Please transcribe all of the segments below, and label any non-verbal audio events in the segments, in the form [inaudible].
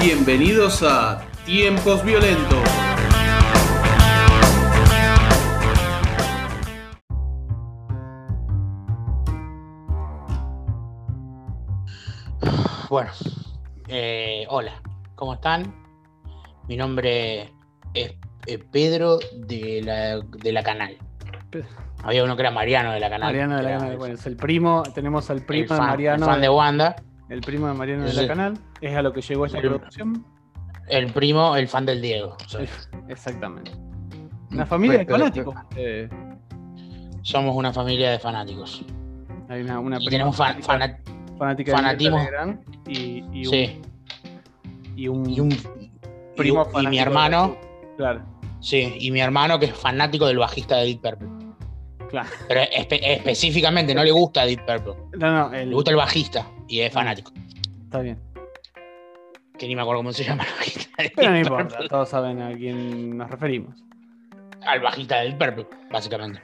Bienvenidos a Tiempos Violentos. Bueno, eh, hola, ¿cómo están? Mi nombre es eh, Pedro de la, de la Canal. Había uno que era Mariano de la Canal. Mariano de la Canal. Bueno, es el primo, tenemos al el primo de Mariano. el fan de Wanda. el primo de Mariano de la Canal. Es a lo que llegó esta El- producción. El primo, el fan del Diego. soy. Exactamente. Una familia de fanáticos. Eh, Somos una familia de fanáticos. hay una, una Y tenemos fan- fana- fanática de y, y un, sí, y un y un primo y- y, mi hermano, Claro, sí, y mi hermano que es fanático del bajista de Deep Purple. claro. Pero espe- específicamente no le gusta Deep Purple, No, no, el- le gusta el bajista y es fanático. está bien. Que ni me acuerdo cómo se llama el bajista de Pero no importa, Purple. todos saben a quién nos referimos. Al bajista de Deep Purple, básicamente.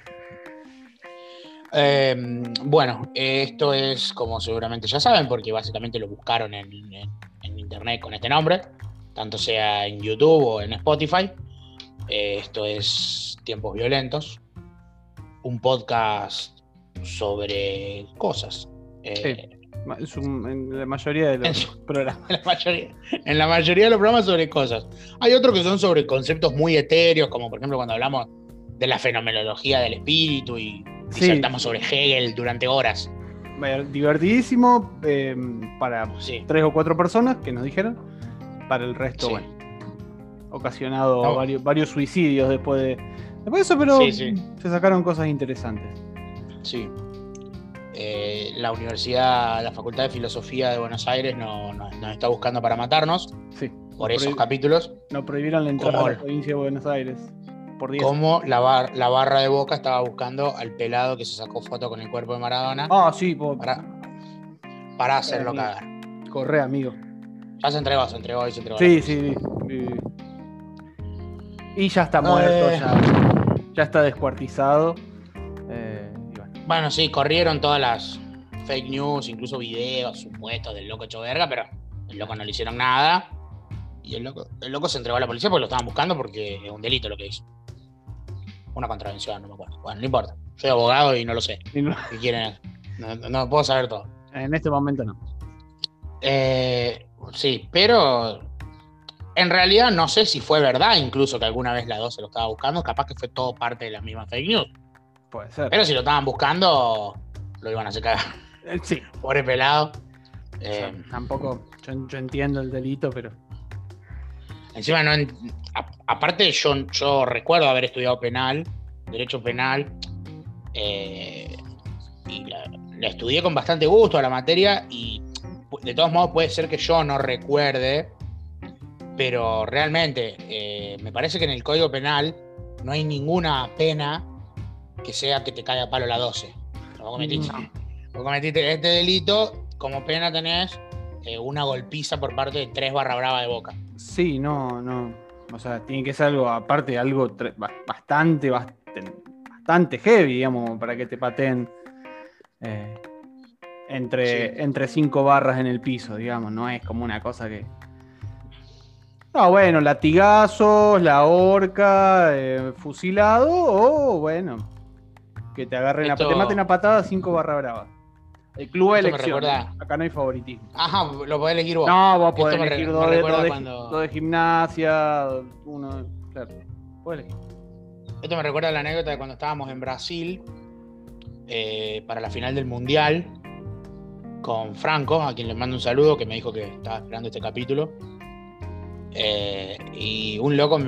Eh, bueno, esto es como seguramente ya saben, porque básicamente lo buscaron en, en- en internet con este nombre, tanto sea en YouTube o en Spotify. Eh, esto es Tiempos Violentos, un podcast sobre cosas. Eh, un- en la mayoría de los En [laughs] programas. en, la mayoría, en la mayoría de los programas sobre cosas. Hay otros que son sobre conceptos muy etéreos, como por ejemplo cuando hablamos de la fenomenología del espíritu y Sí. disertamos sobre Hegel durante horas. Divertidísimo eh, para Sí. tres o cuatro personas que nos dijeron. Para el resto, Sí. bueno, ocasionado No. varios, varios suicidios después de, después de eso, pero Sí, sí. se sacaron cosas interesantes. Sí. Eh, la Universidad, la Facultad de Filosofía de Buenos Aires no- no- nos está buscando para matarnos Sí. por esos capítulos. Nos prohibieron la entrada a la provincia de Buenos Aires por 10. Como la, bar- la barra de boca estaba buscando al pelado que se sacó foto con el cuerpo de Maradona Ah, sí, po- para, para hacerlo cagar. corre, amigo. Ya se entregó, se entregó y se entregó. Sí, sí, sí. Y ya está muerto, Eh. ya, ya está descuartizado. Eh, y bueno. Bueno, sí, corrieron todas las fake news, incluso videos supuestos del loco hecho verga, pero el loco no le hicieron nada. Y el loco, el loco se entregó a la policía porque lo estaban buscando porque es un delito lo que hizo. Una contravención, no me acuerdo. Bueno, no importa. Soy abogado y no lo sé. No- ¿Qué quieren? No, no- no puedo saber todo. en este momento no. Eh, sí, pero en realidad no sé si fue verdad incluso que alguna vez la 2 se lo estaba buscando. Capaz que fue todo parte de la misma fake news. Puede ser. Pero si lo estaban buscando, lo iban a cagar. Eh, sí. Pobre pelado. O sea, Eh, tampoco, yo, yo entiendo el delito, pero encima, no a- aparte, yo, yo recuerdo haber estudiado penal, derecho penal, eh, y la, la estudié con bastante gusto a la materia, y de todos modos puede ser que yo no recuerde, pero realmente eh, me parece que en el código penal no hay ninguna pena que sea que te caiga a palo la 12. Vos cometiste, No. vos cometiste este delito, como pena tenés eh, una golpiza por parte de tres barra brava de boca. sí, no, no. O sea, tiene que ser algo, aparte, algo bastante, bastante, bastante heavy, digamos, para que te pateen eh, entre, Sí. entre cinco barras en el piso, digamos. No es como una cosa que. No, bueno, latigazos, la horca, eh, fusilado, o bueno, que te agarren, a- Esto- te maten a patada cinco barra brava. El club de Esto elección. Acá no hay favoritismo. Ajá, lo podés elegir vos. No, vos Esto podés re- elegir dos de, dos de- cuando- dos de gimnasia, uno. Claro. Podés elegir. Esto me recuerda la anécdota de cuando estábamos en Brasil eh, para la final del Mundial con Franco, a quien le mando un saludo, que me dijo que estaba esperando este capítulo. Eh, y un loco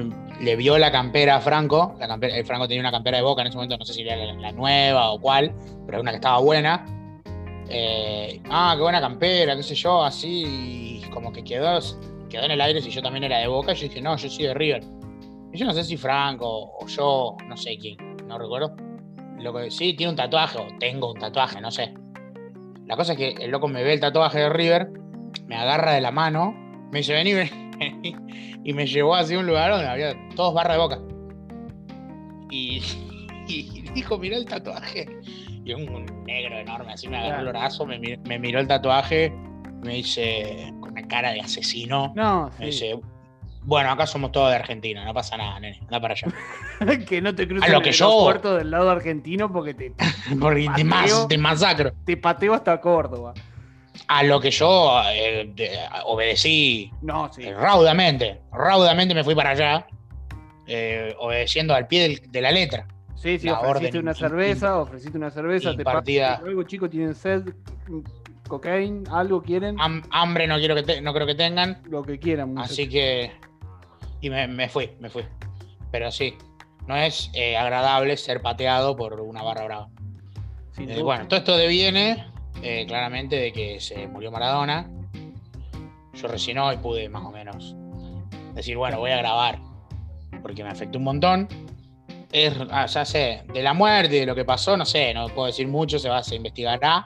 le vio la campera a Franco. El Franco tenía una campera de boca en ese momento, no sé si era la, nueva o cuál, pero una que estaba buena. Eh, ah, qué buena campera, qué sé yo, así, como que quedó, quedó en el aire si yo también era de boca. Yo dije, no, yo soy de River. Y yo no sé si Franco o yo, no sé quién, no recuerdo. Lo que sí, tiene un tatuaje, o tengo un tatuaje, no sé. La cosa es que el loco me ve el tatuaje de River, me agarra de la mano, me dice, vení, vení, [laughs] y me llevó hacia un lugar donde había todos barra de boca. Y, [laughs] y dijo, mirá el tatuaje. Y un negro enorme, así me agarró el brazo, me, mi- me miró el tatuaje, me dice, con una cara de asesino, No, me sí. dice, bueno, acá somos todos de Argentina, no pasa nada, nene, anda para allá. [laughs] que no te cruces en el yo- aeropuerto del lado argentino porque te, Porque te, Mateo. te masacro. te pateo hasta Córdoba. A lo que yo eh, de- obedecí No, sí. eh, raudamente, raudamente me fui para allá, eh, obedeciendo al pie del- de la letra. Sí, sí, la ofreciste orden una cerveza, ofreciste una cerveza, te impartida. pago algo, chicos, tienen sed, cocaína, algo quieren, Ham- hambre no, quiero que te- no creo que tengan, lo que quieran. así que... Y me, me fui, me fui. Pero sí, no es eh, agradable ser pateado por una barra brava. Sin Eh, bueno, todo esto deviene eh, claramente de que se murió Maradona. Yo recién hoy pude más o menos decir, bueno, voy a grabar, porque me afectó un montón. Es, ah, ya sé, de la muerte, de lo que pasó, no sé, no puedo decir mucho, se, va, se investigará.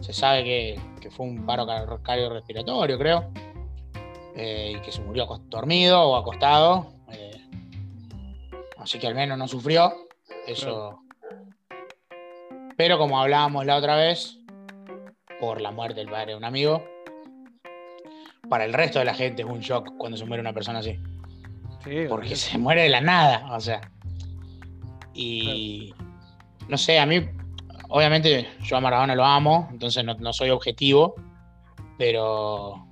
Se sabe que, que fue un paro car- cardiorrespiratorio, creo. eh, y que se murió dormido o acostado. eh, así que al menos no sufrió. Eso. Pero como hablábamos la otra vez, por la muerte del padre de un amigo, para el resto de la gente es un shock cuando se muere una persona así. Sí, Porque se muere de la nada, o sea. Y no sé, a mí, obviamente yo a Maradona lo amo, entonces no, no soy objetivo, pero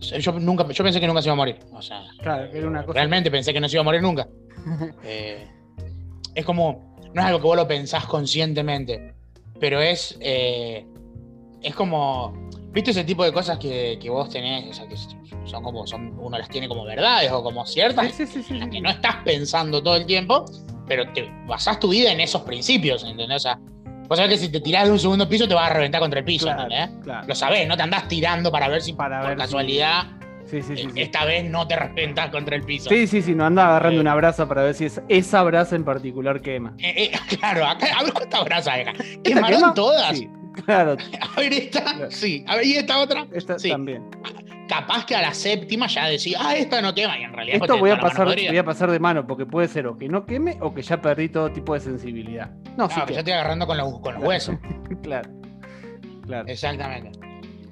yo nunca, yo pensé que nunca se iba a morir. O sea, Claro, era una cosa. realmente pensé que no se iba a morir nunca. [laughs] Eh, es como, no es algo que vos lo pensás conscientemente, pero es, eh, es como, ¿viste ese tipo de cosas que, que vos tenés, o sea, que son como, son, uno las tiene como verdades o como ciertas, Sí, sí, sí, sí, en las que no estás pensando todo el tiempo, pero te basás tu vida en esos principios, ¿entendés? O sea, vos sabés que si te tirás de un segundo piso te vas a reventar contra el piso, Claro, ¿entendés? claro. Lo sabés, no te andás tirando para ver si Para por ver casualidad Sí, sí, sí. eh, sí. esta vez no te reventás contra el piso. Sí, sí, sí, no anda agarrando Eh. una brasa para ver si es esa brasa en particular quema. Eh, eh, [laughs] claro, acá, a ver cuántas brasas. ¿Esta ¿Quemaron quema? todas? Sí, [laughs] claro, A ver esta, Claro. sí. A ver, y esta otra. esta Sí. también. Capaz que a la séptima ya decís, ah, esta no quema. Y en realidad Esto voy a pasar, voy a pasar de mano porque puede ser o que no queme o que ya perdí todo tipo de sensibilidad. No, sí Claro, que que- ya estoy agarrando con los, con los huesos. [laughs] claro. Claro. Exactamente.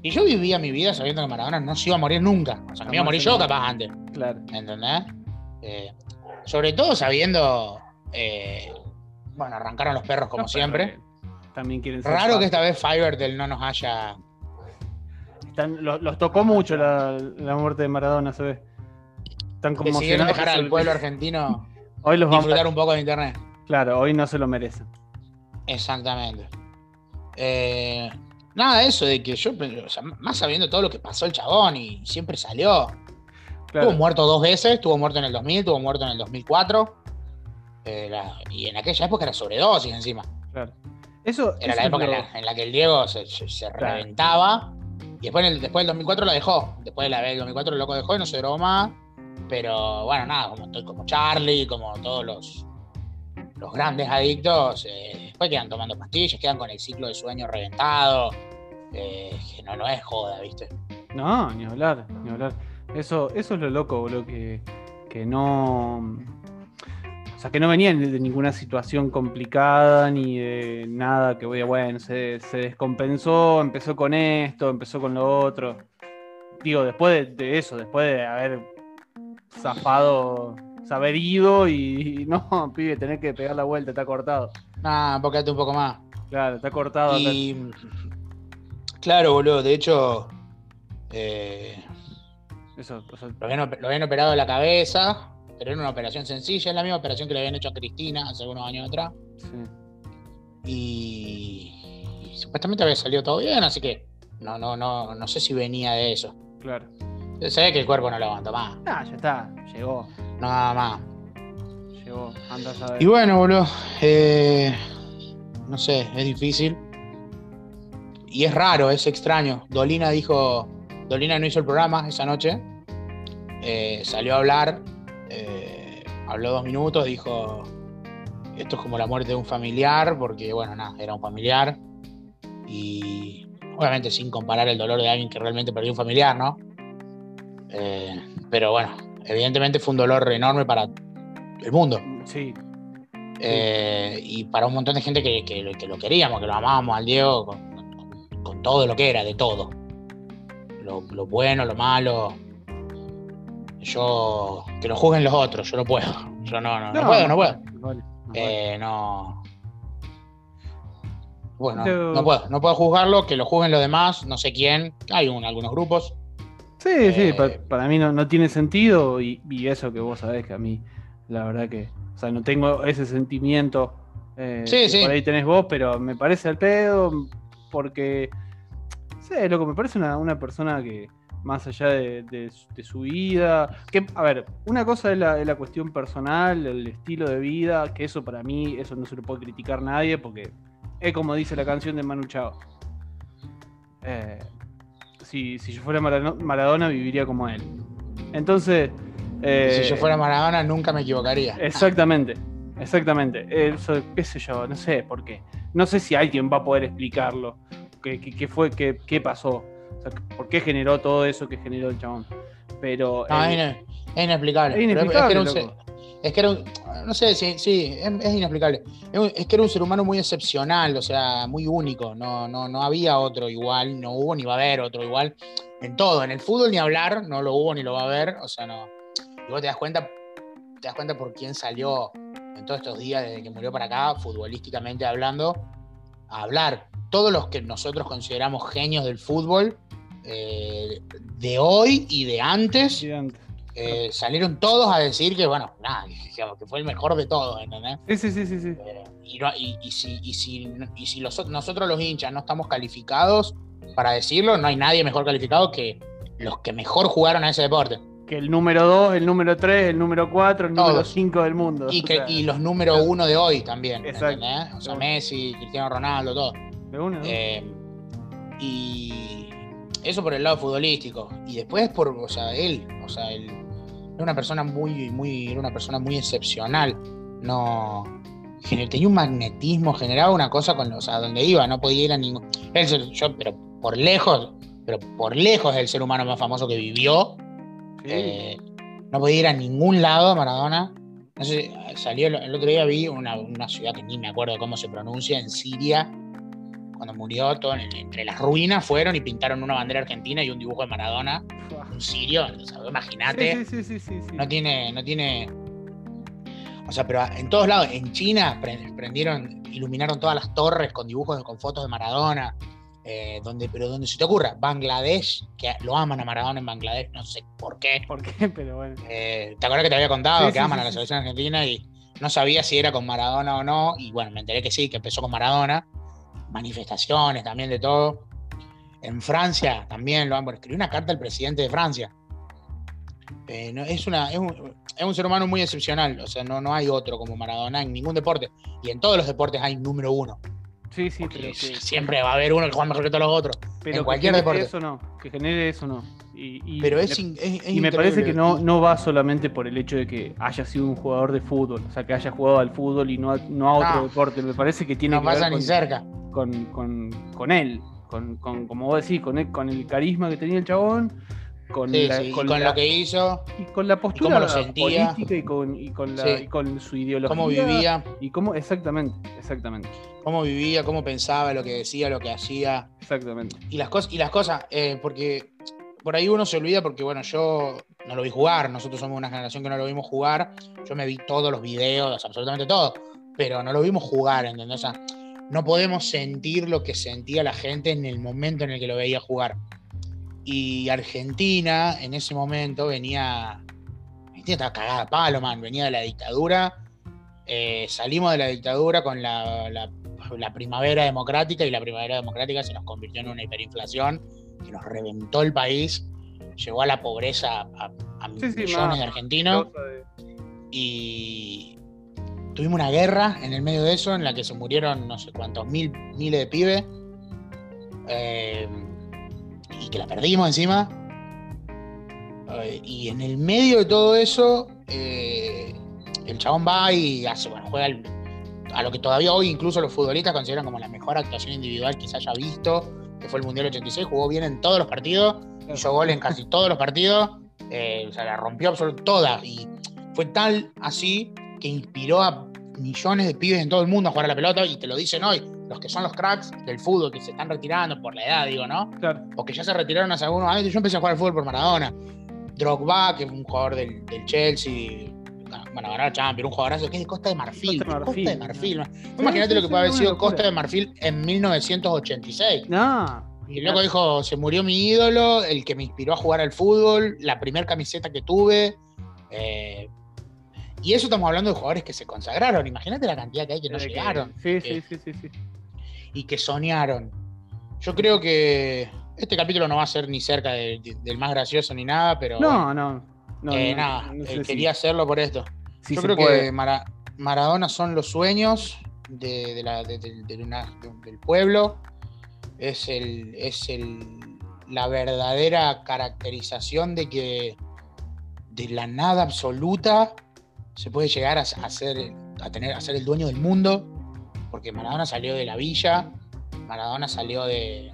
Y yo vivía mi vida sabiendo que Maradona no se iba a morir nunca. O sea, que me iba a morir yo capaz antes. Claro. ¿Entendés? Eh, sobre todo sabiendo. eh, bueno, arrancaron los perros como No, siempre. También quieren ser Raro que esta vez Fivertel no nos haya. Están- los, los tocó mucho la, la muerte de Maradona, se ve. Están conmocionados. dejar al lo- pueblo argentino Hoy los vamos disfrutar un poco de internet. Claro, hoy no se lo merecen. Exactamente. Eh, nada de eso, de que yo, o sea, más sabiendo todo lo que pasó el chabón y siempre salió. Claro. Estuvo muerto dos veces, estuvo muerto en el 2000, estuvo muerto en el 2004. eh, la- y en aquella época era sobredosis encima. claro. Eso, Era eso la época en lo- la, en la que el Diego se, se- se Claro. reventaba. Y después, en el- después del 2004 la dejó. Después de la vez del 2004 el loco dejó y no se más. Pero bueno, nada, como, como Charlie, como todos los, los grandes adictos, eh, después quedan tomando pastillas, quedan con el ciclo de sueño reventado. eh, que no, no es joda, ¿viste? No, ni hablar, ni hablar. Eso, eso es lo loco, boludo, que, que no. O sea, que no venían de ninguna situación complicada ni de nada que bueno, se, se descompensó, empezó con esto, empezó con lo otro. Digo, después de, de eso, después de haber zafado, haber ido y, y no, [laughs] pibe, tenés que pegar la vuelta, está cortado. Nada, porque un poco más. Claro, está cortado. Y. Claro, boludo, de hecho. eh, Eso, o sea, Lo habían, op- lo habían operado de la cabeza, pero era una operación sencilla, es la misma operación que le habían hecho a Cristina hace algunos años atrás. sí. Y, y supuestamente había salido todo bien, así que no, no, no, no sé si venía de eso. claro. Se ve que el cuerpo no lo aguantó más. Ah, ya está, llegó, Nada más. llegó, anda a saber. Y bueno, boludo. eh, no sé, es difícil. Y es raro, es extraño. Dolina dijo. Dolina no hizo el programa esa noche. eh, salió a hablar. Eh, habló dos minutos, dijo. Esto es como la muerte de un familiar, porque bueno, nada, era un familiar. Y obviamente sin comparar el dolor de alguien que realmente perdió un familiar, ¿no? Eh, pero bueno, evidentemente fue un dolor enorme para el mundo. Sí, Eh, y para un montón de gente que, que lo- que lo queríamos, que lo amábamos al Diego con, con- con todo lo que era, de todo. Lo, lo bueno, lo malo. Yo. Que lo juzguen los otros, yo no puedo. Yo no, no, no, puedo, no puedo. vale, no vale. Eh, no. Bueno, no puedo, no puedo juzgarlo, que lo juzguen los demás, no sé quién. Hay un, algunos grupos. Sí, sí, Eh, pa- para mí no, no tiene sentido y, y eso que vos sabés que a mí, la verdad que, o sea, no tengo ese sentimiento eh, Sí, sí. por ahí tenés vos, pero me parece al pedo porque, sé, loco, me parece una, una persona que más allá de, de su- de su vida, que, a ver, una cosa es la, es la cuestión personal, el estilo de vida, que eso para mí, eso no se lo puede criticar nadie porque es como dice la canción de Manu Chao. Eh, si, si yo fuera Maradona, viviría como él. Entonces. eh, si yo fuera Maradona, nunca me equivocaría. Exactamente, exactamente. Eso, qué sé yo, no sé por qué. No sé si alguien va a poder explicarlo. ¿Qué, qué- qué fue, qué, qué pasó? O sea, ¿Por qué generó todo eso que generó el chabón? Pero. No, eh, es, ine- es inexplicable. es Pero inexplicable, es que era un loco. ser- es que era un- no sé, sí, sí, es, es inexplicable. Un- es que era un ser humano muy excepcional, o sea, muy único. No, no, no había otro igual, no hubo ni va a haber otro igual. En todo, en el fútbol ni hablar, no lo hubo ni lo va a haber. O sea, no. Y vos te das cuenta, te das cuenta por quién salió en todos estos días desde que murió para acá, futbolísticamente hablando, a hablar. Todos los que nosotros consideramos genios del fútbol, eh, de hoy y de antes, eh, salieron todos a decir que, bueno, nada, que, fue el mejor de todos, ¿entendés? Sí, sí, sí, sí, sí. Eh, y, no- y- y si, y si, y si los- nosotros los hinchas no estamos calificados para decirlo, no hay nadie mejor calificado que los que mejor jugaron a ese deporte. Que el número 2, el número 3, el número 4, el número Todos. 5 del mundo. Y, que, y los número uno de hoy también, Exacto. ¿entendés? O sea. Messi, Cristiano Ronaldo, todo. de una, ¿no? Eh, y eso por el lado futbolístico. Y después por, o sea, él, o sea, él era una persona muy, muy, era una persona muy excepcional. No tenía un magnetismo, generaba una cosa con, o sea, donde iba, no podía ir a ningún. Él, yo, pero por lejos, pero por lejos es el ser humano más famoso que vivió. Sí. Eh, no podía ir a ningún lado Maradona. No sé, salió el, el otro día vi una, una ciudad que ni me acuerdo cómo se pronuncia, en Siria, cuando murió, todo en- entre las ruinas fueron y pintaron una bandera argentina y un dibujo de Maradona, un sirio, o sea, imagínate, Sí, sí, sí, no tiene, no tiene. O sea, pero en todos lados, en China pre- prendieron, iluminaron todas las torres con dibujos, con fotos de Maradona. eh, donde, pero donde se te ocurra, Bangladesh, que lo aman a Maradona en Bangladesh, no sé por qué. ¿Por qué? [laughs] Pero bueno. Eh, ¿Te acuerdas que te había contado que aman a la selección argentina y no sabía si era con Maradona o no? Y bueno, me enteré que sí, que empezó con Maradona. Manifestaciones también de todo. En Francia también lo han. bueno, escribió una carta al presidente de Francia. Eh, no, es, una, es, un, es un ser humano muy excepcional. O sea, no, no hay otro como Maradona en ningún deporte. Y en todos los deportes hay número uno. Sí, sí, pero que, siempre va a haber uno que juega mejor que todos los otros. pero en que cualquier genere deporte. Eso no, que genere eso no. Y, y Pero me- es, in- es- es Y me parece que no, no va solamente por el hecho de que haya sido un jugador de fútbol, o sea, que haya jugado al fútbol y no a, no a otro No. deporte. Me parece que tiene no que pasa ver ni con, cerca. con, con- con él, con, con- como vos decís, con el, con el carisma que tenía el chabón, con, Sí, la, sí, y con con la- lo que hizo, y con la postura cómo lo sentía. política y con, y con, la- Sí. y con su ideología. cómo vivía. Y cómo, exactamente, exactamente, cómo vivía, cómo pensaba, lo que decía, lo que hacía. exactamente. Y las, cosas y las cosas, eh, porque por ahí uno se olvida, porque bueno, yo no lo vi jugar, nosotros somos una generación que no lo vimos jugar, yo me vi todos los videos, absolutamente todo, pero no lo vimos jugar, ¿entendés? O sea, no podemos sentir lo que sentía la gente en el momento en el que lo veía jugar. Y Argentina, en ese momento, venía. Argentina estaba cagada palo, man. Venía de la dictadura. Eh, salimos de la dictadura con la, la- la primavera democrática y la primavera democrática se nos convirtió en una hiperinflación que nos reventó el país. Llegó a la pobreza a, a Sí, millones de argentinos de- y tuvimos una guerra en el medio de eso en la que se murieron no sé cuántos mil, miles de pibes eh, y que la perdimos encima. Eh, y en el medio de todo eso, eh, el chabón va y hace, bueno, juega el- a lo que todavía hoy incluso los futbolistas consideran como la mejor actuación individual que se haya visto, que fue el Mundial 86, jugó bien en todos los partidos, hizo gol en casi todos los partidos, eh, o sea, la rompió absolutamente toda. Y fue tal así que inspiró a millones de pibes en todo el mundo a jugar a la pelota y te lo dicen hoy, los que son los cracks del fútbol, que se están retirando por la edad, digo, ¿no? Claro. O que ya se retiraron hace algunos años. Yo empecé a jugar al fútbol por Maradona. Drogba, que es un jugador del, del Chelsea, bueno, ganar Champions, un jugadorazo que es de Costa de Marfil. Costa de Marfil. Costa de Marfil. Imagínate lo que puede haber sido locura. Costa de Marfil en 1986. No. Y loco dijo, se murió mi ídolo, el que me inspiró a jugar al fútbol, la primera camiseta que tuve. eh, y eso estamos hablando de jugadores que se consagraron. Imagínate la cantidad que hay que no que- llegaron Sí, sí, sí, sí, sí. y que soñaron. Yo creo que este capítulo no va a ser ni cerca de- de- del más gracioso ni nada, pero No, no. no, eh, no, nada, no sé eh, si- quería hacerlo por esto. Si Yo creo puede. que Mara- Maradona son los sueños de, de la- de- una- del pueblo. Es, el, es el, la verdadera caracterización de que de la nada absoluta se puede llegar a, a ser, a, tener, a ser el dueño del mundo. Porque Maradona salió de la villa, Maradona salió de.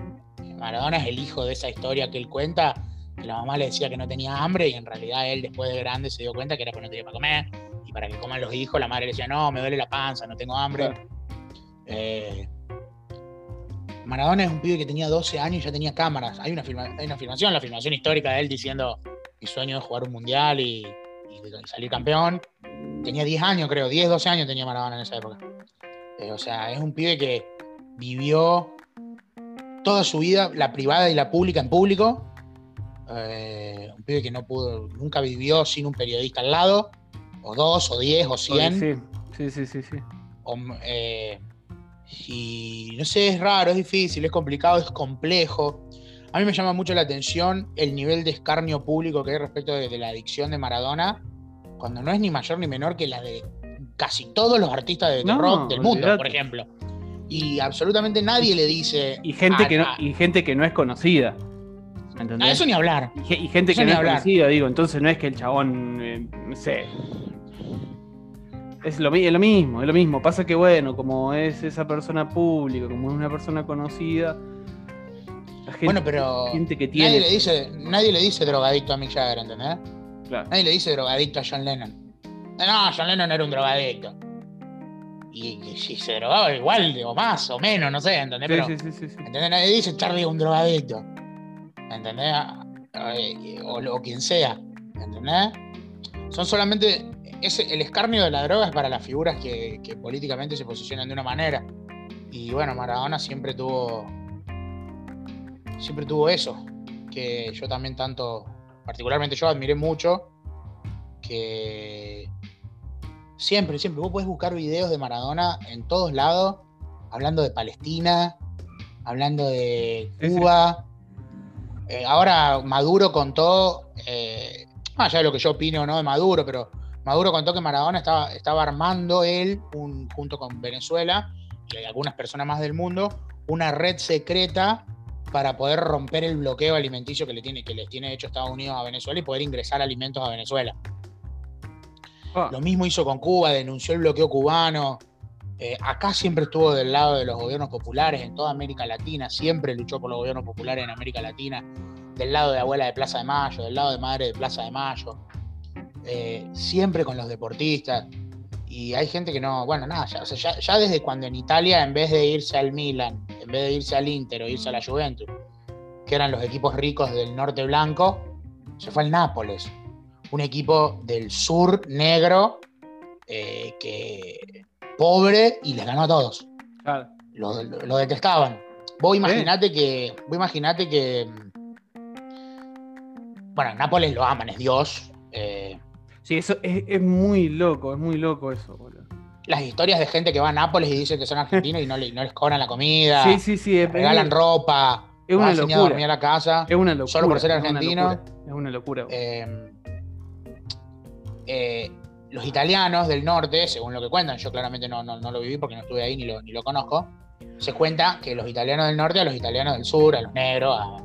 Maradona es el hijo de esa historia que él cuenta, que la mamá le decía que no tenía hambre y en realidad él después de grande se dio cuenta que era porque no tenía para comer y para que coman los hijos la madre le decía no, me duele la panza, no tengo hambre. Claro. Eh, Maradona es un pibe que tenía 12 años y ya tenía cámaras. Hay una, filma- hay una filmación, la filmación histórica de él diciendo mi sueño es jugar un mundial y, y salir campeón. Tenía 10 años, creo, 10, 12 años tenía Maradona en esa época. Eh, o sea, es un pibe que vivió toda su vida, la privada y la pública en público. Eh, un pibe que no pudo, nunca vivió sin un periodista al lado, o dos, o diez, o cien. Sí, sí, sí, sí, sí. o, eh, y no sé, es raro, es difícil, es complicado, es complejo. A mí me llama mucho la atención el nivel de escarnio público que hay respecto de, de la adicción de Maradona, cuando no es ni mayor ni menor que la de casi todos los artistas de, No, rock del mundo, por ejemplo. Y absolutamente nadie le dice. Y gente, "Ah, que no, y gente que no es conocida. ah, ¿Entendés? eso ni hablar. Y, ge- y gente eso que no es hablar. conocida, digo. Entonces no es que el chabón, eh, no sé. Es lo, es lo mismo, es lo mismo. Pasa que, bueno, como es esa persona pública, como es una persona conocida. La gente, bueno, pero gente que tiene. nadie le, dice, nadie le dice drogadicto a Mick Jagger, ¿entendés? Claro. Nadie le dice drogadicto a John Lennon. No, John Lennon era un drogadicto. Y, y si se drogaba igual, o más, o menos, no sé, ¿entendés? Sí, Pero, sí, sí. ¿entendés? Nadie dice Charlie es un drogadicto. ¿Entendés? Eh, O, o quien sea. ¿Entendés? Son solamente. Ese- el escarnio de la droga es para las figuras que, que políticamente se posicionan de una manera. Y bueno, Maradona siempre tuvo. Siempre tuvo eso. Que yo también tanto. Particularmente yo admiré mucho. Que. Siempre, siempre. Vos podés buscar videos de Maradona en todos lados. Hablando de Palestina. Hablando de. Cuba. Eh, ahora Maduro contó. eh, más allá de lo que yo opino o no de Maduro, pero Maduro contó que Maradona estaba, estaba armando él, un- junto con Venezuela y algunas personas más del mundo, una red secreta para poder romper el bloqueo alimenticio que, le tiene, que les tiene hecho Estados Unidos a Venezuela y poder ingresar alimentos a Venezuela. Ah, Lo mismo hizo con Cuba, denunció el bloqueo cubano. Eh, acá siempre estuvo del lado de los gobiernos populares en toda América Latina, siempre luchó por los gobiernos populares en América Latina, del lado de abuela de Plaza de Mayo, del lado de madre de Plaza de Mayo, eh, siempre con los deportistas. Y hay gente que no, bueno, nada, ya, o sea, ya- ya desde cuando en Italia, en vez de irse al Milan, en vez de irse al Inter o irse a la Juventus, que eran los equipos ricos del norte blanco, se fue al Nápoles, un equipo del sur negro eh, que pobre y les ganó a todos. claro. Lo, lo- lo detestaban. Vos imaginate que. Vos imaginate que. mm, Bueno, Nápoles lo aman, es Dios. eh, Sí, eso es, es muy loco, es muy loco eso, boludo. las historias de gente que va a Nápoles y dice que son argentinos y no, le- no les cobran la comida, Sí, sí, sí, es, regalan es- ropa, es una van a locura. dormir a la casa. Es una locura. Solo por ser es una argentino. locura, Es una locura. boludo. Eh, eh, los italianos del norte, según lo que cuentan, yo claramente no, no- no lo viví porque no estuve ahí ni lo, ni lo conozco, se cuenta que los italianos del norte a los italianos del sur, a los negros, a-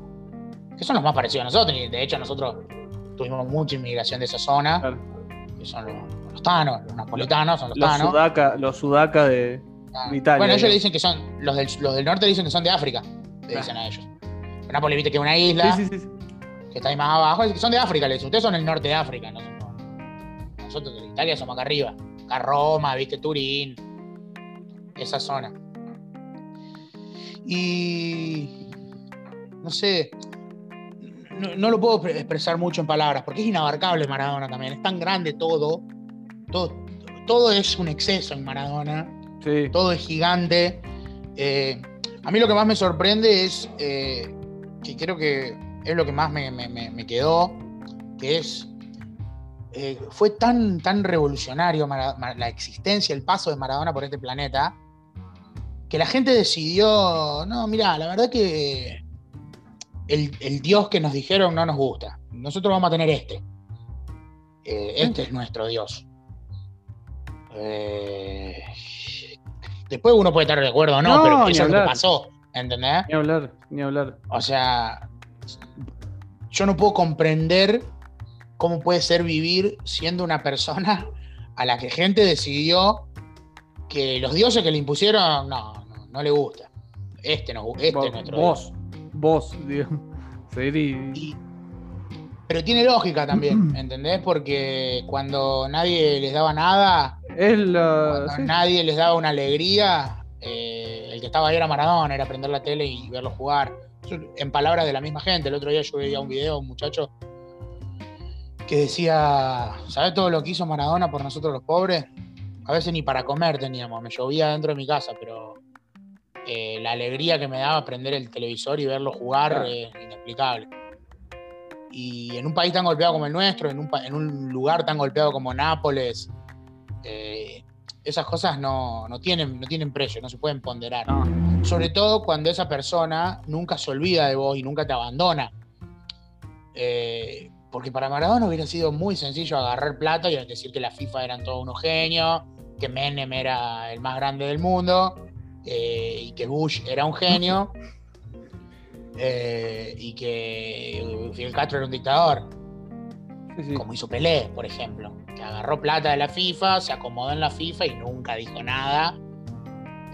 que son los más parecidos a nosotros, y de hecho nosotros tuvimos mucha inmigración de esa zona, Claro. que son los, los tanos, los napolitanos, son los, Los tanos. sudaca, los sudaca de. Ah, de Italia, bueno, ellos le dicen que son, los del, los del norte dicen que son de África, le Ah. dicen a ellos. Nápoles, viste que es una isla Sí, sí, sí, que está ahí más abajo, que son de África, le dicen, ustedes son el norte de África, no somos- nosotros de Italia somos acá arriba. acá Roma, viste, Turín, esa zona. Y no sé, no, lo puedo expresar mucho en palabras, porque es inabarcable Maradona también, es tan grande todo, todo, todo es un exceso en Maradona, todo es gigante. Eh, a mí lo que más me sorprende es, eh, que creo que es lo que más me, quedó, que es, eh, fue tan, tan revolucionario la existencia, el paso de Maradona por este planeta, que la gente decidió, no, mira, la verdad que el, Dios que nos dijeron no nos gusta, nosotros vamos a tener este. Eh, este es nuestro Dios. después uno puede estar de acuerdo o no, pero eso es lo que pasó. ¿Entendés? Ni hablar, ni hablar. O sea, yo no puedo comprender cómo puede ser vivir siendo una persona a la que gente decidió que los dioses que le impusieron, no, no, le gusta. Este, no, este es nuestro Vos, vos, digamos. [laughs] pero tiene lógica también, [clears throat] ¿entendés? Porque cuando nadie les daba nada, es cuando nadie les daba una alegría, eh, el que estaba ahí era Maradona, era prender la tele y verlo jugar. En palabras de la misma gente, el otro día yo veía un video de un muchacho que decía, ¿sabes todo lo que hizo Maradona por nosotros los pobres? A veces ni para comer teníamos, me llovía dentro de mi casa, pero eh, la alegría que me daba prender el televisor y verlo jugar es inexplicable. Y en un país tan golpeado como el nuestro, en un, en un lugar tan golpeado como Nápoles, eh, esas cosas no, tienen, no tienen precio, no se pueden ponderar. Sobre todo cuando esa persona nunca se olvida de vos y nunca te abandona. Eh, porque para Maradona hubiera sido muy sencillo agarrar plata y decir que la FIFA eran todos unos genios, que Menem era el más grande del mundo eh, y que Bush era un genio eh, y que Fidel Castro era un dictador. Como hizo Pelé, por ejemplo, que agarró plata de la FIFA, se acomodó en la FIFA y nunca dijo nada.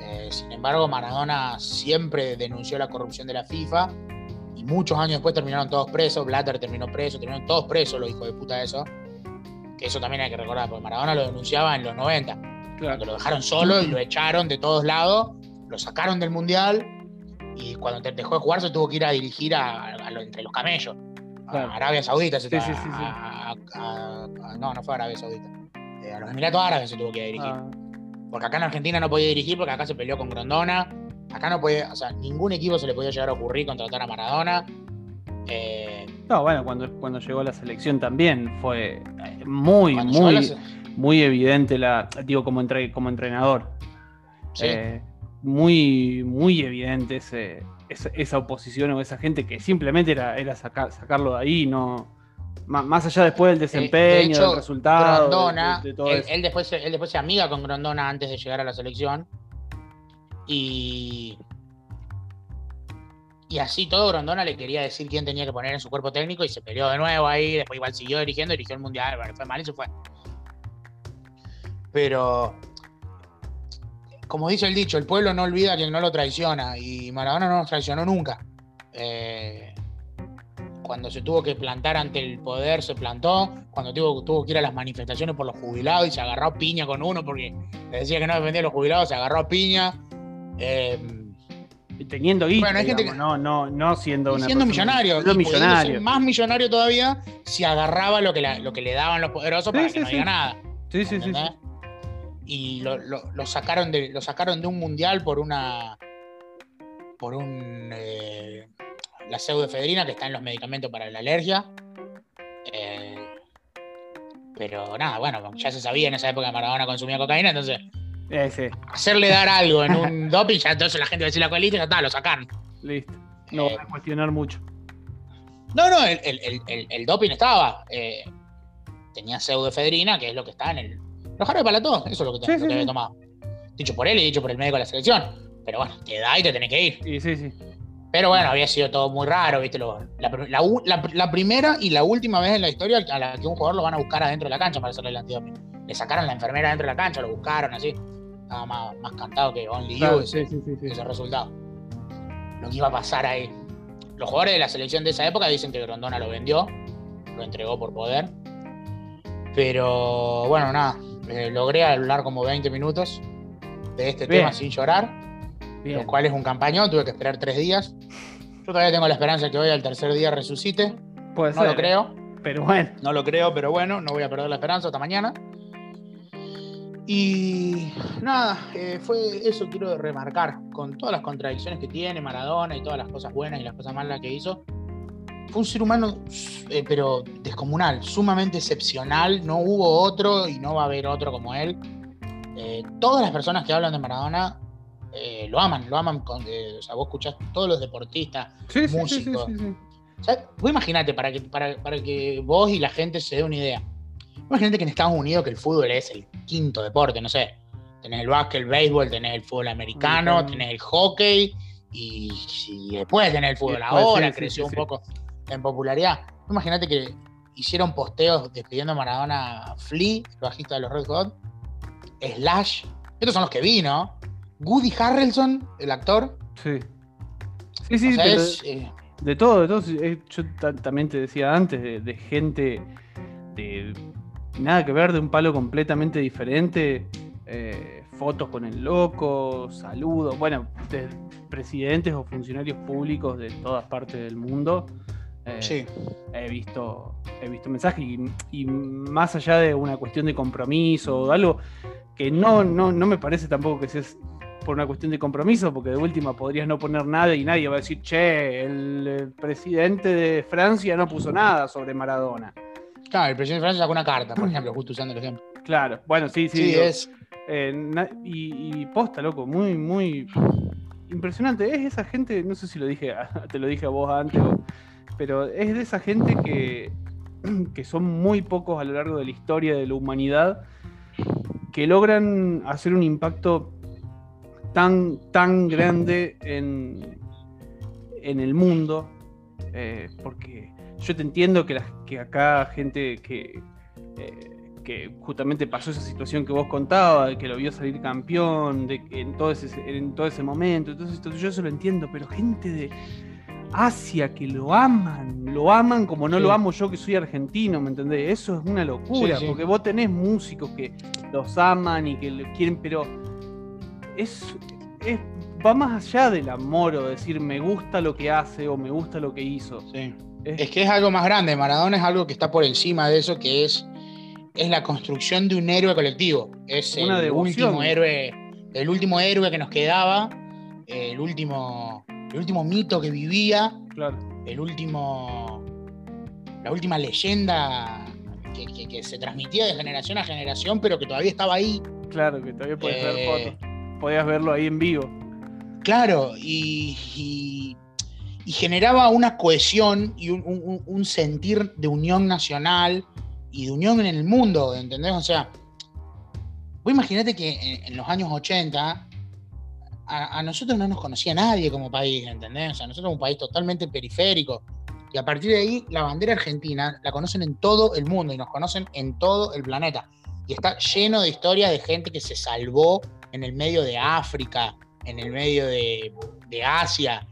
Eh, sin embargo, Maradona siempre denunció la corrupción de la FIFA y muchos años después terminaron todos presos. Blatter terminó preso, terminaron todos presos los hijos de puta eso. Que eso también hay que recordar, porque Maradona lo denunciaba en los 90. Cuando lo dejaron solo y lo echaron de todos lados, lo sacaron del mundial y cuando dejó de jugar se tuvo que ir a dirigir a, entre los camellos. A Arabia Saudita se sí, sí, sí, No, no fue a Arabia Saudita. Eh, a los Emiratos Árabes se tuvo que ir a dirigir. Ah. Porque acá en Argentina no podía dirigir porque acá se peleó con Grondona. Acá no puede, o sea, ningún equipo se le podía llegar a ocurrir contratar a Maradona. Eh, no, bueno, cuando, cuando llegó a la selección también fue eh, muy, muy, muy evidente la, digo, como, entre, como entrenador. Muy, muy evidente ese, esa, oposición o esa gente que simplemente era, era sacarlo de ahí, no más allá después del desempeño, del resultado. Grondona, él, después, él después se amiga con Grondona antes de llegar a la selección. Y. Y así todo, Grondona le quería decir quién tenía que poner en su cuerpo técnico y se peleó de nuevo ahí. Después, igual siguió dirigiendo, dirigió el mundial. Bueno, fue mal y se fue. Pero como dice el dicho, el pueblo no olvida a quien no lo traiciona y Maradona no nos traicionó nunca. Eh, cuando se tuvo que plantar ante el poder, se plantó. Cuando tuvo, tuvo que ir a las manifestaciones por los jubilados y se agarró piña con uno porque le decía que no defendía a los jubilados, se agarró piña. Eh, teniendo guita, bueno, hay gente que, no, no, no siendo una siendo millonario, millonario. más millonario todavía si agarraba lo que, lo que le daban los poderosos para que no diga nada. Sí, sí, sí, sí y lo, sacaron de, lo sacaron de un mundial por una. por un. Eh, la pseudoefedrina que está en los medicamentos para la alergia. Eh, pero nada, bueno, ya se sabía en esa época que Maradona consumía cocaína, entonces. Eh, hacerle dar algo en un [laughs] doping, ya entonces la gente va a decir la colita y ya está, lo sacan. Listo. No va a cuestionar mucho. No, no, el, el doping estaba. tenía pseudoefedrina, que es lo que está en el los jarabes para todo, eso es lo que te, había tomado. Dicho por él y dicho por el médico de la selección. Pero bueno, te da y te tenés que ir. Sí, sí, sí. Pero bueno, había sido todo muy raro, ¿viste? la, primera y la última vez en la historia a la que un jugador lo van a buscar adentro de la cancha para hacerle el antidoping. Le sacaron la enfermera adentro de la cancha, lo buscaron así. Estaba más, cantado que Only You ese, ese, resultado. Lo que iba a pasar ahí. Los jugadores de la selección de esa época dicen que Grondona lo vendió, lo entregó por poder. Pero bueno, nada, eh, logré hablar como 20 minutos de este Bien. tema sin llorar, Bien. lo cual es un campañón, tuve que esperar tres días. Yo todavía tengo la esperanza que hoy al tercer día resucite, Puede no ser, lo creo, Pero bueno, no lo creo, pero bueno, no voy a perder la esperanza hasta mañana. Y nada, eh, fue eso quiero remarcar, con todas las contradicciones que tiene Maradona y todas las cosas buenas y las cosas malas que hizo. Fue un ser humano, eh, pero descomunal, sumamente excepcional, no hubo otro y no va a haber otro como él. Eh, todas las personas que hablan de Maradona eh, lo aman, lo aman, con, o sea, vos escuchás todos los deportistas, sí, sí, sí, sí, o sea, vos imaginate, para que, para, para que vos y la gente se dé una idea. Imagínate que en Estados Unidos que el fútbol es el quinto deporte, no sé. Tenés el básquet, el béisbol, tenés el fútbol americano, Americano. tenés el hockey y, y después tenés el fútbol. después, Ahora creció un poco en popularidad. Imagínate que hicieron posteos despidiendo a Maradona Flea, el bajista de los Red Hot, Slash, estos son los que vi, ¿no? Woody Harrelson, el actor. Sí. Sí, sí, o sea, pero es, eh, de todo, de todo. Yo ta- también te decía antes de, de gente de nada que ver, de un palo completamente diferente. eh, fotos con el loco, saludos, bueno, de presidentes o funcionarios públicos de todas partes del mundo. Eh, sí. he visto he visto mensajes y, y más allá de una cuestión de compromiso o de algo que no, no, no me parece tampoco que sea por una cuestión de compromiso, porque de última podrías no poner nada y nadie va a decir, che, el, presidente de Francia no puso nada sobre Maradona. Claro, el presidente de Francia sacó una carta, por ejemplo, justo usando el ejemplo. Claro, bueno, sí, sí. Sí, digo, es. eh, y, y posta, loco, muy, muy impresionante. Es esa gente, no sé si lo dije, [laughs] te lo dije a vos antes, o- pero es de esa gente que, [clears throat] que son muy pocos a lo largo de la historia de la humanidad que logran hacer un impacto tan, tan grande en, en el mundo. eh, porque yo te entiendo que, que acá gente que, eh, que justamente pasó esa situación que vos contabas, que lo vio salir campeón, de en todo ese, en todo ese momento, entonces yo eso lo entiendo, pero gente de Asia que lo aman, lo aman como no Sí. lo amo yo que soy argentino, ¿me entendés? Eso es una locura, Sí, sí. porque vos tenés músicos que los aman y que lo quieren, pero es, es- va más allá del amor o decir me gusta lo que hace o me gusta lo que hizo. Es- Es que es algo más grande. Maradona es algo que está por encima de eso, que es, es la construcción de un héroe colectivo. Es Una el devoción. último héroe, el último héroe que nos quedaba, el último, el último mito que vivía, Claro. el último, la última leyenda que, que- que se transmitía de generación a generación, pero que todavía estaba ahí. Claro, que todavía podías ver Eh, fotos. Podías verlo ahí en vivo. Claro, y, y- y generaba una cohesión y un, un- un sentir de unión nacional y de unión en el mundo, ¿entendés? O sea, vos imaginate que en, en los años 80 a, a nosotros no nos conocía nadie como país, ¿entendés? O sea, nosotros somos un país totalmente periférico. Y a partir de ahí, la bandera argentina la conocen en todo el mundo y nos conocen en todo el planeta. Y está lleno de historias de gente que se salvó en el medio de África, en el medio de, de Asia,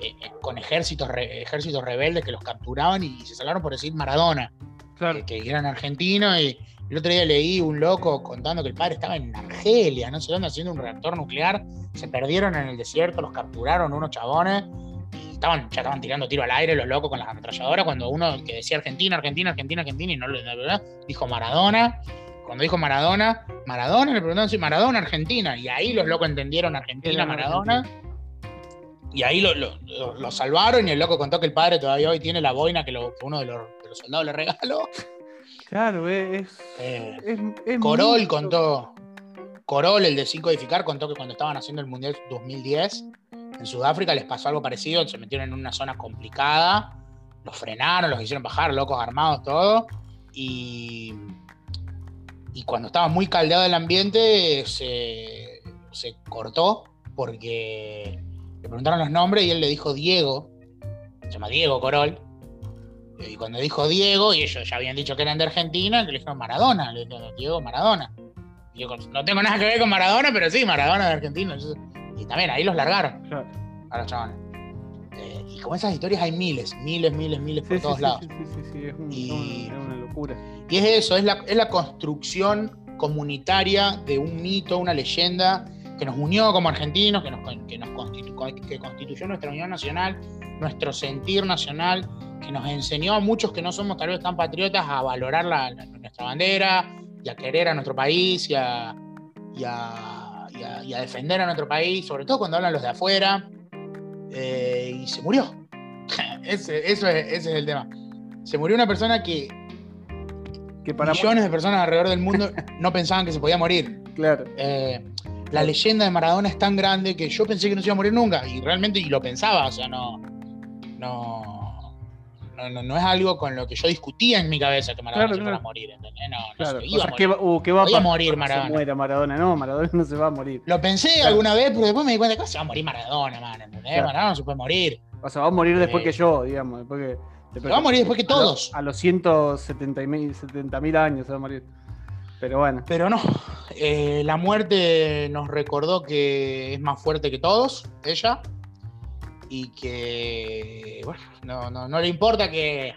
eh, eh, con ejércitos, re- ejércitos rebeldes que los capturaban y, se salvaron por decir Maradona, Claro. que, que eran argentinos. Y el otro día leí un loco contando que el padre estaba en Argelia, no sé dónde, haciendo un reactor nuclear. Se perdieron en el desierto, los capturaron unos chabones y estaban, ya estaban tirando tiro al aire los locos con las ametralladoras. Cuando uno que decía Argentina, Argentina, Argentina, Argentina y no le dijo Maradona. Cuando dijo Maradona, Maradona le preguntaron si Maradona Argentina. Y ahí los locos entendieron Argentina, Maradona. Y ahí lo, lo- lo- lo salvaron y el loco contó que el padre todavía hoy tiene la boina que, lo- que uno de los, de los soldados le regaló. Claro, es. Eh, es- es Corol contó, Corol, el de 5 edificar, contó que cuando estaban haciendo el Mundial 2010 en Sudáfrica les pasó algo parecido, se metieron en una zona complicada, los frenaron, los hicieron bajar, locos armados, todo, y, y cuando estaba muy caldeado el ambiente se, se cortó porque le preguntaron los nombres y él le dijo Diego, se llama Diego Corol, y cuando dijo Diego, y ellos ya habían dicho que eran de Argentina, le dijeron Maradona, le dijeron Diego Maradona. Y yo, no tengo nada que ver con Maradona, pero sí, Maradona de Argentina. Y también ahí los largaron Claro. a los chavales. Eh, y como esas historias hay miles, miles, miles, miles por Sí, todos sí, lados. sí, sí, sí, sí, es, un- Y- es una locura. Y es eso, es la, es la construcción comunitaria de un mito, una leyenda que nos unió como argentinos, que, nos, que, nos que constituyó nuestra unión nacional, nuestro sentir nacional, que nos enseñó a muchos que no somos tal vez tan patriotas a valorar la, nuestra bandera y a querer a nuestro país y a, y a, defender a nuestro país, sobre todo cuando hablan los de afuera. Eh, y se murió. [laughs] ese, eso es, ese es el tema. Se murió una persona que, que para millones de personas alrededor del mundo [laughs] no pensaban que se podía morir. Claro. Eh, la leyenda de Maradona es tan grande que yo pensé que no se iba a morir nunca. Y realmente y lo pensaba, o sea, no. No. No, no, es algo con lo que yo discutía en mi cabeza que Maradona se iba a morir, ¿entendés? No, no claro. se iba a morir. Uh, ¿qué, va, a morir Maradona? Se muera Maradona, no, Maradona no se va a morir. Lo pensé alguna vez, pero después me di cuenta que se va a morir Maradona, man, ¿entendés? Maradona no se puede morir. O sea, va a morir después que yo, digamos, después que. Se va a morir después que todos. A los, 170 mil años se va a morir. Pero bueno. Pero no. Eh, la muerte nos recordó que es más fuerte que todos, ella. Y que, bueno, no, le importa que,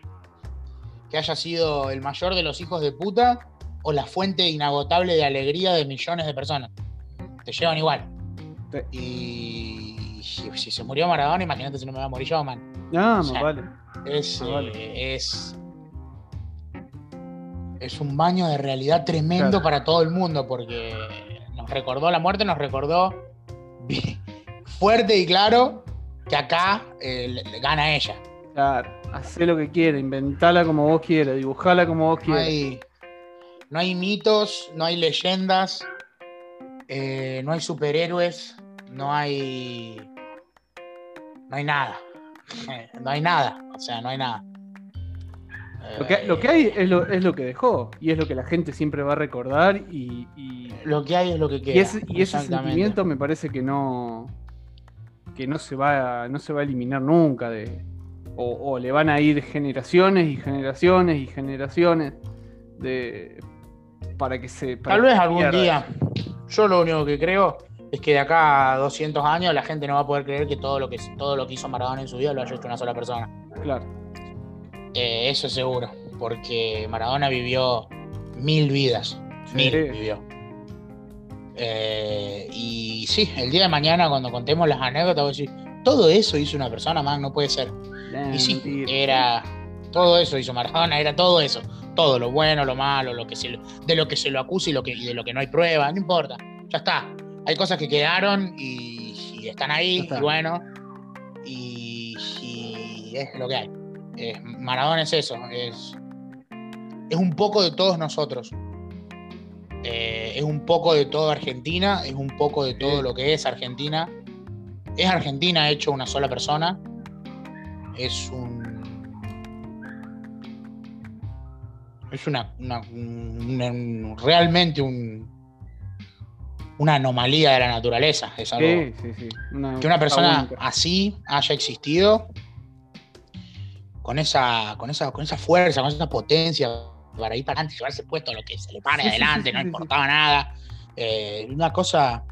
que haya sido el mayor de los hijos de puta o la fuente inagotable de alegría de millones de personas. Te llevan igual. Y si, se murió Maradona, imagínate si no me va a morir yo, man. No, vale. Es, eh, es, es un baño de realidad tremendo para todo el mundo, porque nos recordó la muerte, nos recordó [laughs] fuerte y claro que acá eh, gana ella. Claro, hace lo que quiere, inventala como vos quieras, dibujala como vos quieras. No hay, mitos, no hay leyendas, eh, no hay superhéroes, no hay. No hay nada. No hay nada, o sea, no hay nada. Lo que, hay es lo, es lo, que dejó y es lo que la gente siempre va a recordar y, lo que hay es lo que queda. Y, ese sentimiento me parece que no que no se va no se va a eliminar nunca de o, le van a ir generaciones y generaciones y generaciones de para que se tal vez algún día yo lo único que creo es que de acá a 200 años la gente no va a poder creer que todo lo que todo lo que hizo Maradona en su vida lo haya hecho una sola persona claro eh, eso es seguro, porque Maradona vivió mil vidas. Mil vivió. Eh, y sí, el día de mañana, cuando contemos las anécdotas, voy a decir, todo eso hizo una persona, man, no puede ser. y sí, era. Todo eso hizo Maradona, era todo eso. Todo, lo bueno, lo malo, lo que se, de lo que se lo acusa y, lo que, de lo que no hay prueba, no importa. Ya está. Hay cosas que quedaron y, están ahí, y bueno. y es lo que hay. Maradona es eso, es, es un poco de todos nosotros. Eh, es un poco de toda Argentina, es un poco de todo lo que es Argentina. Es Argentina hecho una sola persona. Es un. Es una. realmente un. Una anomalía de la naturaleza. Es algo. que una persona así haya existido con esa, con esa, con esa fuerza, con esa potencia para ir para adelante, llevarse puesto lo que se le pare adelante, no importaba nada. Eh, una cosa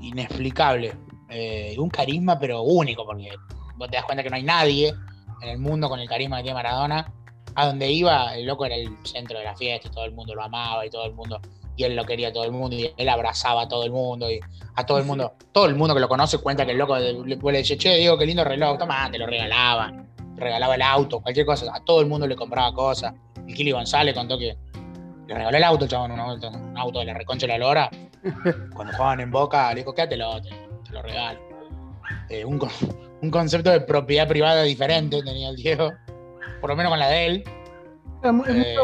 inexplicable. Eh, un carisma, pero único, porque vos te das cuenta que no hay nadie en el mundo con el carisma que tiene Maradona. A donde iba, el loco era el centro de la fiesta y todo el mundo lo amaba y todo el mundo, y él lo quería a todo el mundo y él abrazaba a todo el mundo y a todo el mundo, todo el mundo que lo conoce cuenta que el loco le, le dice, che, digo, qué lindo reloj, toma, te lo regalaban regalaba el auto, cualquier cosa, a todo el mundo le compraba cosas. Y Kili González contó que le regaló el auto, chabón, un auto, un auto de la reconcha de la lora. [laughs] Cuando jugaban en Boca, le dijo, quédatelo, te, te lo regalo. Eh, un, un, concepto de propiedad privada diferente tenía el Diego, por lo menos con la de él. Es muy, eh,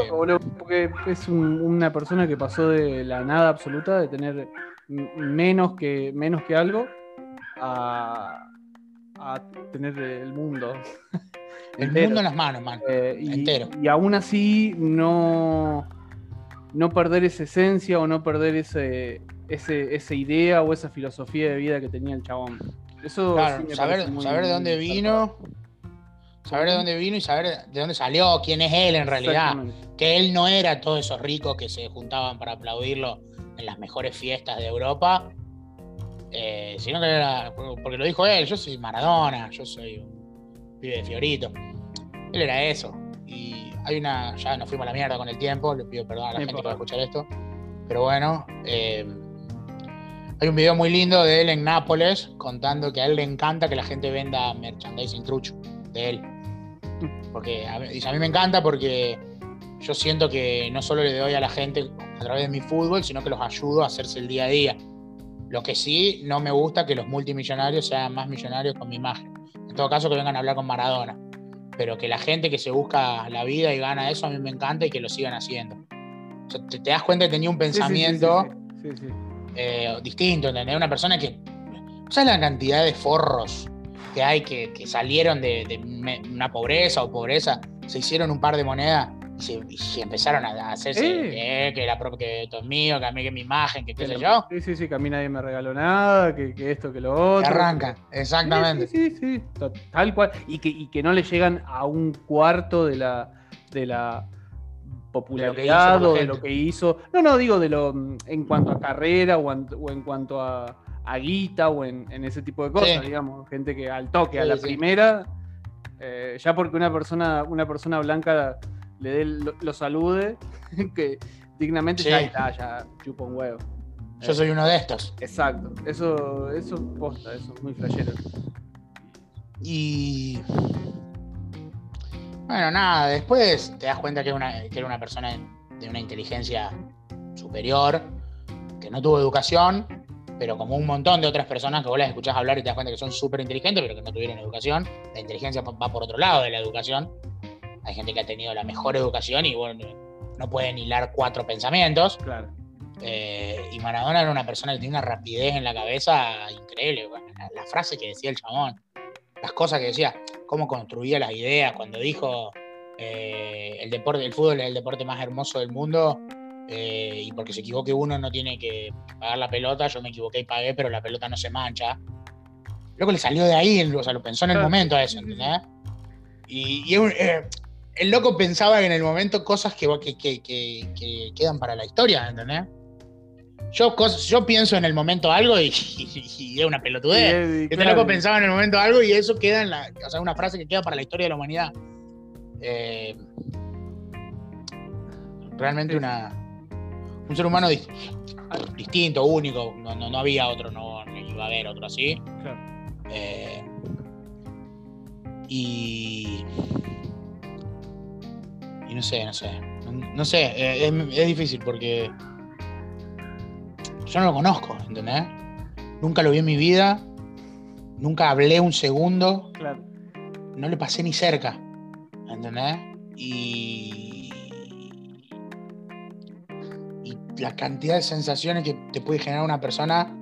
porque es una persona que pasó de la nada absoluta, de tener menos que, menos que algo, a, a tener el mundo. [laughs] El mundo en las manos, man. Eh, y, entero. Y aún así no, no perder esa esencia o no perder ese, ese, esa idea o esa filosofía de vida que tenía el chabón. Eso saber, saber de dónde vino, saber de dónde vino y saber de dónde salió, quién es él en realidad. Que él no era todos esos ricos que se juntaban para aplaudirlo en las mejores fiestas de Europa, eh, sino que era, porque lo dijo él, yo soy Maradona, yo soy un pibe de Fiorito. Él era eso. Y hay una, ya nos fuimos a la mierda con el tiempo, le pido perdón a la gente que va a escuchar esto. Pero bueno, eh, hay un video muy lindo de él en Nápoles contando que a él le encanta que la gente venda merchandising trucho de él. Porque a, dice, a mí me encanta porque yo siento que no solo le doy a la gente a través de mi fútbol, sino que los ayudo a hacerse el día a día. Lo que sí, no me gusta que los multimillonarios sean más millonarios con mi imagen. Todo caso, que vengan a hablar con Maradona. Pero que la gente que se busca la vida y gana eso, a mí me encanta y que lo sigan haciendo. O sea, te, te das cuenta que tenía un pensamiento sí, sí, sí. eh, distinto, ¿entendés? Una persona que. ¿Sabes la cantidad de forros que hay que, que salieron de, de me- una pobreza o pobreza? Se hicieron un par de monedas se empezaron a hacerse Sí. eh, que, la, que esto es mío, que a mí que mi imagen, que qué Que sé yo. Sí, sí, sí, que a mí nadie me regaló nada, que, que esto, que lo Que otro. arrancan, exactamente. Sí, sí, sí, sí, tal cual. Y que, y que no le llegan a un cuarto de la, de la popularidad o de lo que hizo. No, no, digo de lo mm, en cuanto a carrera o, en, o en cuanto a, a guita o en, en ese tipo de cosas, Sí. digamos. Gente que al toque, a la primera, eh, ya porque una persona, una persona blanca le dé lo, lo salude, [laughs] que dignamente Sí. ya está, ya chupa un huevo. Yo soy uno de estos. Exacto, eso, eso posta, eso es muy flashero. Y. Bueno, nada, después te das cuenta que, una, que era una persona de una inteligencia superior, que no tuvo educación, pero como un montón de otras personas que vos las escuchás hablar y te das cuenta que son súper inteligentes, pero que no tuvieron educación. La inteligencia va por otro lado de la educación. Hay gente que ha tenido la mejor educación y bueno, no pueden hilar cuatro pensamientos. Claro. Eh, y Maradona era una persona que tenía una rapidez en la cabeza increíble. bueno, la, la frase que decía el chabón, las cosas que decía, cómo construía las ideas, cuando dijo eh, el deporte, el fútbol es el deporte más hermoso del mundo. eh, y porque se equivoque uno no tiene que pagar la pelota, yo me equivoqué y pagué, pero la pelota no se mancha. Luego le salió de ahí, o sea, lo pensó en el momento a eso, ¿entendés? Y, y es un- eh, el loco pensaba en el momento cosas que, que, que- que- que quedan para la historia, ¿entendés? Yo, cos- yo pienso en el momento algo y, [laughs] y es una pelotudez. Sí, Este claro. loco pensaba en el momento algo y eso queda en la. O sea, una frase que queda para la historia de la humanidad. Eh, realmente Sí. una. Un ser humano dis- distinto, único. No, no, no había otro, no, no iba a haber otro así. Claro. Eh, y. Y no sé, no sé. No, sé, eh, es, es difícil porque. Yo no lo conozco, ¿entendés? Nunca lo vi en mi vida. Nunca hablé un segundo. Claro. No le pasé ni cerca. ¿Entendés? Y. Y la cantidad de sensaciones que te puede generar una persona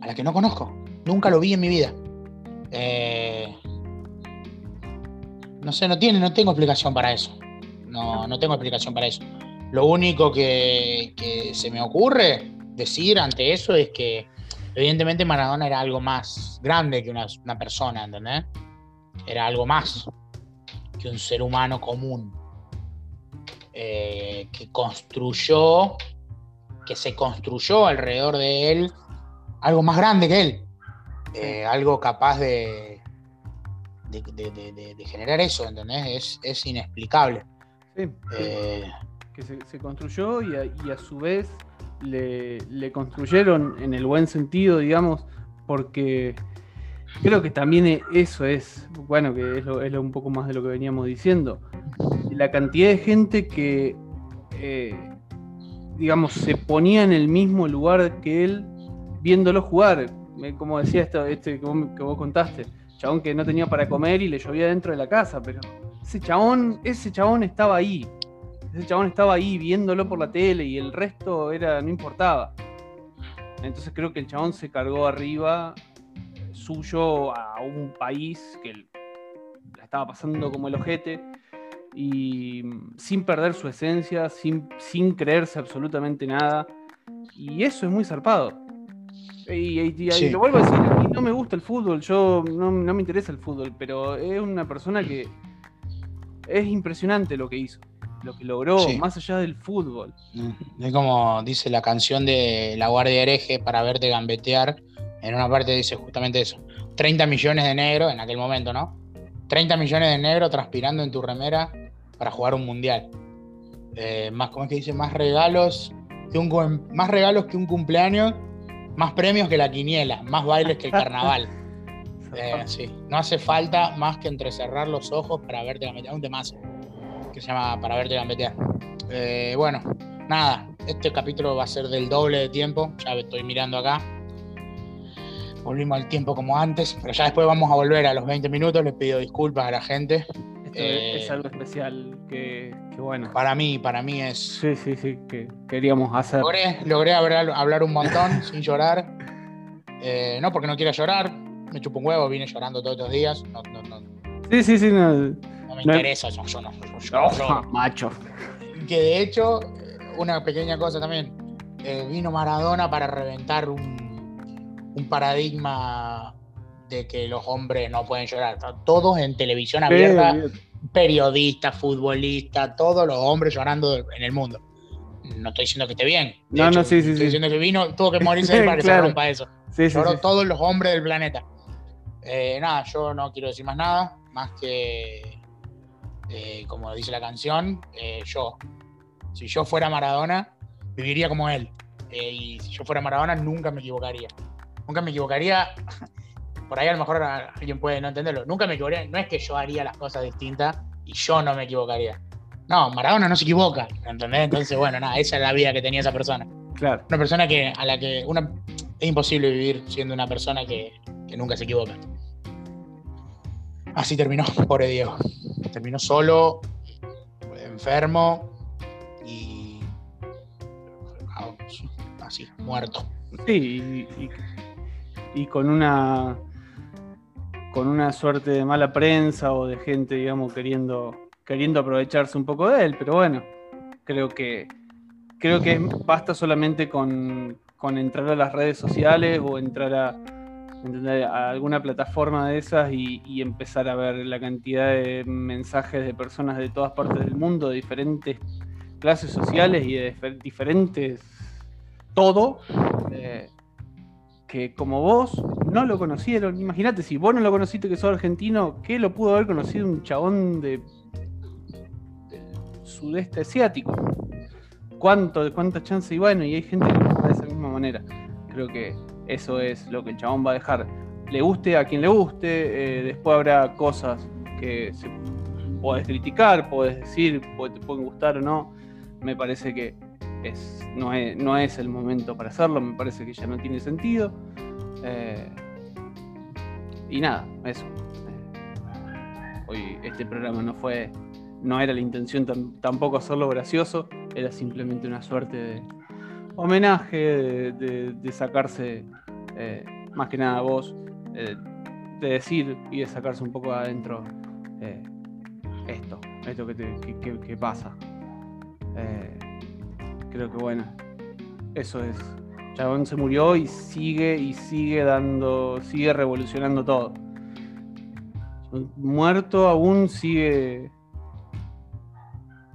a la que no conozco. Nunca lo vi en mi vida. Eh, no sé, no tiene, no tengo explicación para eso. No, no tengo explicación para eso. Lo único que, que se me ocurre decir ante eso es que evidentemente Maradona era algo más grande que una, una persona, ¿entendés? Era algo más que un ser humano común. eh, que construyó, que se construyó alrededor de él algo más grande que él. Eh, algo capaz de, de, de- de- de- de generar eso, ¿entendés? Es, es inexplicable. Sí, Eh, que se, se construyó y a, y a su vez le, le construyeron en el buen sentido, digamos, porque creo que también e- eso es, bueno, que es, lo- es lo- un poco más de lo que veníamos diciendo. La cantidad de gente que, eh, digamos, se ponía en el mismo lugar que él viéndolo jugar. Eh, Como decía esto, este que vos, que vos contaste, chabón que no tenía para comer y le llovía dentro de la casa, pero ese chabón, ese chabón estaba ahí. Ese chabón estaba ahí viéndolo por la tele y el resto era, no importaba. Entonces creo que el chabón se cargó arriba suyo a un país que la estaba pasando como el ojete y sin perder su esencia, sin, sin creerse absolutamente nada. Y eso es muy zarpado. Y, y- y- y Sí. lo vuelvo a decir, a mí no me gusta el fútbol, yo no, no me interesa el fútbol, pero es una persona que es impresionante lo que hizo, lo que logró, Sí. más allá del fútbol. Es como dice la canción de La Guardia Hereje para verte gambetear. En una parte dice justamente eso. 30 millones de negros en aquel momento, ¿no? 30 millones de negros transpirando en tu remera para jugar un mundial. Eh, más, ¿cómo es que dice? Más regalos que un más regalos que un cumpleaños, más premios que la quiniela, más bailes que el [laughs] carnaval. Eh, sí, no hace falta más que entrecerrar los ojos para verte gambetear. Un temazo que se llama Para verte gambetear. Eh, bueno, nada, este capítulo va a ser del doble de tiempo. Ya estoy mirando acá. Volvimos al tiempo como antes, pero ya después vamos a volver a los 20 minutos. Les pido disculpas a la gente. Esto Eh, es algo especial que, que bueno. Para mí, para mí es. Sí, sí, sí, que queríamos hacer. Logré, logré hablar, hablar un montón sin llorar. Eh, no porque no quiera llorar, me chupo un huevo, vine llorando todos estos días. No, no, no, Sí, sí, sí. No, no me interesa, yo, yo no. yo- yo lloro. macho. Que de hecho, eh, una pequeña cosa también. eh, vino Maradona para reventar un, un paradigma de que los hombres no pueden llorar. Todos en televisión abierta, periodistas, futbolistas, todos los hombres llorando en el mundo. No estoy diciendo que esté bien. De No, hecho, no, sí, sí, Estoy sí. diciendo que vino, tuvo que morirse [laughs] para que Claro. se rompa eso. Sí, sí, Lloró sí. todos los hombres del planeta. Eh, nada, yo no quiero decir más nada, más que, eh, como dice la canción, eh, yo. Si yo fuera Maradona, viviría como él. Y si yo fuera Maradona, nunca me equivocaría. Nunca me equivocaría. Por ahí a lo mejor alguien puede no entenderlo. Nunca me equivocaría. No es que yo haría las cosas distintas y yo no me equivocaría. No, Maradona no se equivoca. ¿Entendés? Entonces, bueno, nada, esa es la vida que tenía esa persona Claro. una persona que a la que una es imposible vivir siendo una persona que, nunca se equivoca. Así terminó, [laughs] pobre Diego. Terminó solo, enfermo y ah, así, muerto. Sí, y, y- y con una con una suerte de mala prensa o de gente, digamos, queriendo queriendo aprovecharse un poco de él, pero bueno, creo que creo que basta solamente con, con entrar a las redes sociales o entrar a, a alguna plataforma de esas y, empezar a ver la cantidad de mensajes de personas de todas partes del mundo, de diferentes clases sociales y de difer- diferentes todo, eh, que como vos no lo conocieron, imagínate si vos no lo conociste que sos argentino, ¿qué lo pudo haber conocido un chabón de sudeste asiático? ¿Cuánto, cuánta chance? Y bueno, y hay gente que de manera. Creo que eso es lo que el chabón va a dejar. Le guste a quien le guste, eh, después habrá cosas que se, podés criticar, podés decir, te pueden gustar o no. Me parece que no, es, el momento para hacerlo, me parece que ya no tiene sentido. Eh, y nada, eso. Eh, hoy este programa no fue, no era la intención tam- tampoco hacerlo gracioso, era simplemente una suerte de homenaje, de, sacarse, eh, más que nada vos, eh, de decir y de sacarse un poco adentro eh, esto, esto que, pasa. Creo que bueno, eso es. Chabón se murió y sigue y sigue dando, sigue revolucionando todo. Muerto aún sigue,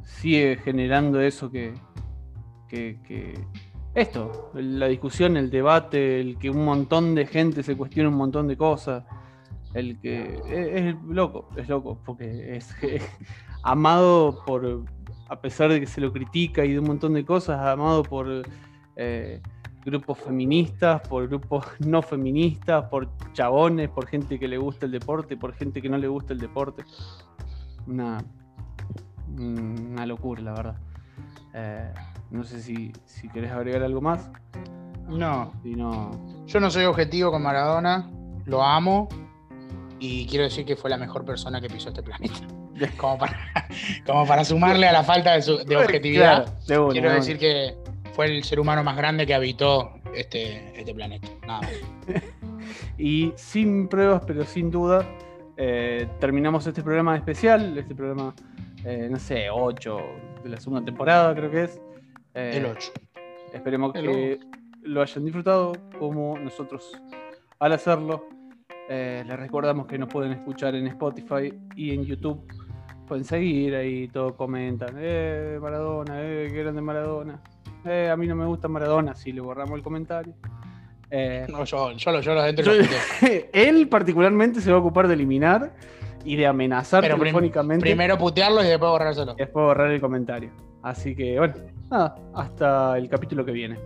sigue generando eso que, que- esto, la discusión, el debate, el que un montón de gente se cuestiona un montón de cosas, el que es, es loco, es loco, porque es, [laughs] amado por, a pesar de que se lo critica y de un montón de cosas, amado por eh, grupos feministas, por grupos [laughs] no feministas, por chabones, por gente que le gusta el deporte, por gente que no le gusta el deporte. Una, una locura, la verdad. Eh, no sé si, si querés agregar algo más. No, Si no, yo no soy objetivo con Maradona, lo amo y quiero decir que fue la mejor persona que pisó este planeta. [laughs] Como para, como para sumarle a la falta de, su- de objetividad. Claro, de una, Quiero de decir que fue el ser humano más grande que habitó este, este planeta. Nada más. [laughs] Y sin pruebas, pero sin duda, eh, terminamos este programa especial, este programa, eh, no sé, 8 de la segunda temporada, creo que es. Eh, El 8. Esperemos El que lo hayan disfrutado como nosotros al hacerlo. Eh, les recordamos que nos pueden escuchar en Spotify y en YouTube. Pueden seguir ahí, todos comentan. Eh, Maradona, eh, qué grande Maradona. Eh, a mí no me gusta Maradona, si le borramos el comentario. Eh, No, yo, yo, lo- yo yo- y lo puteo. [laughs] él particularmente se va a ocupar de eliminar y de amenazar Pero prim- telefónicamente Primero putearlo y después borrárselo. y después borrar el comentario. Así que bueno, nada, hasta el capítulo que viene.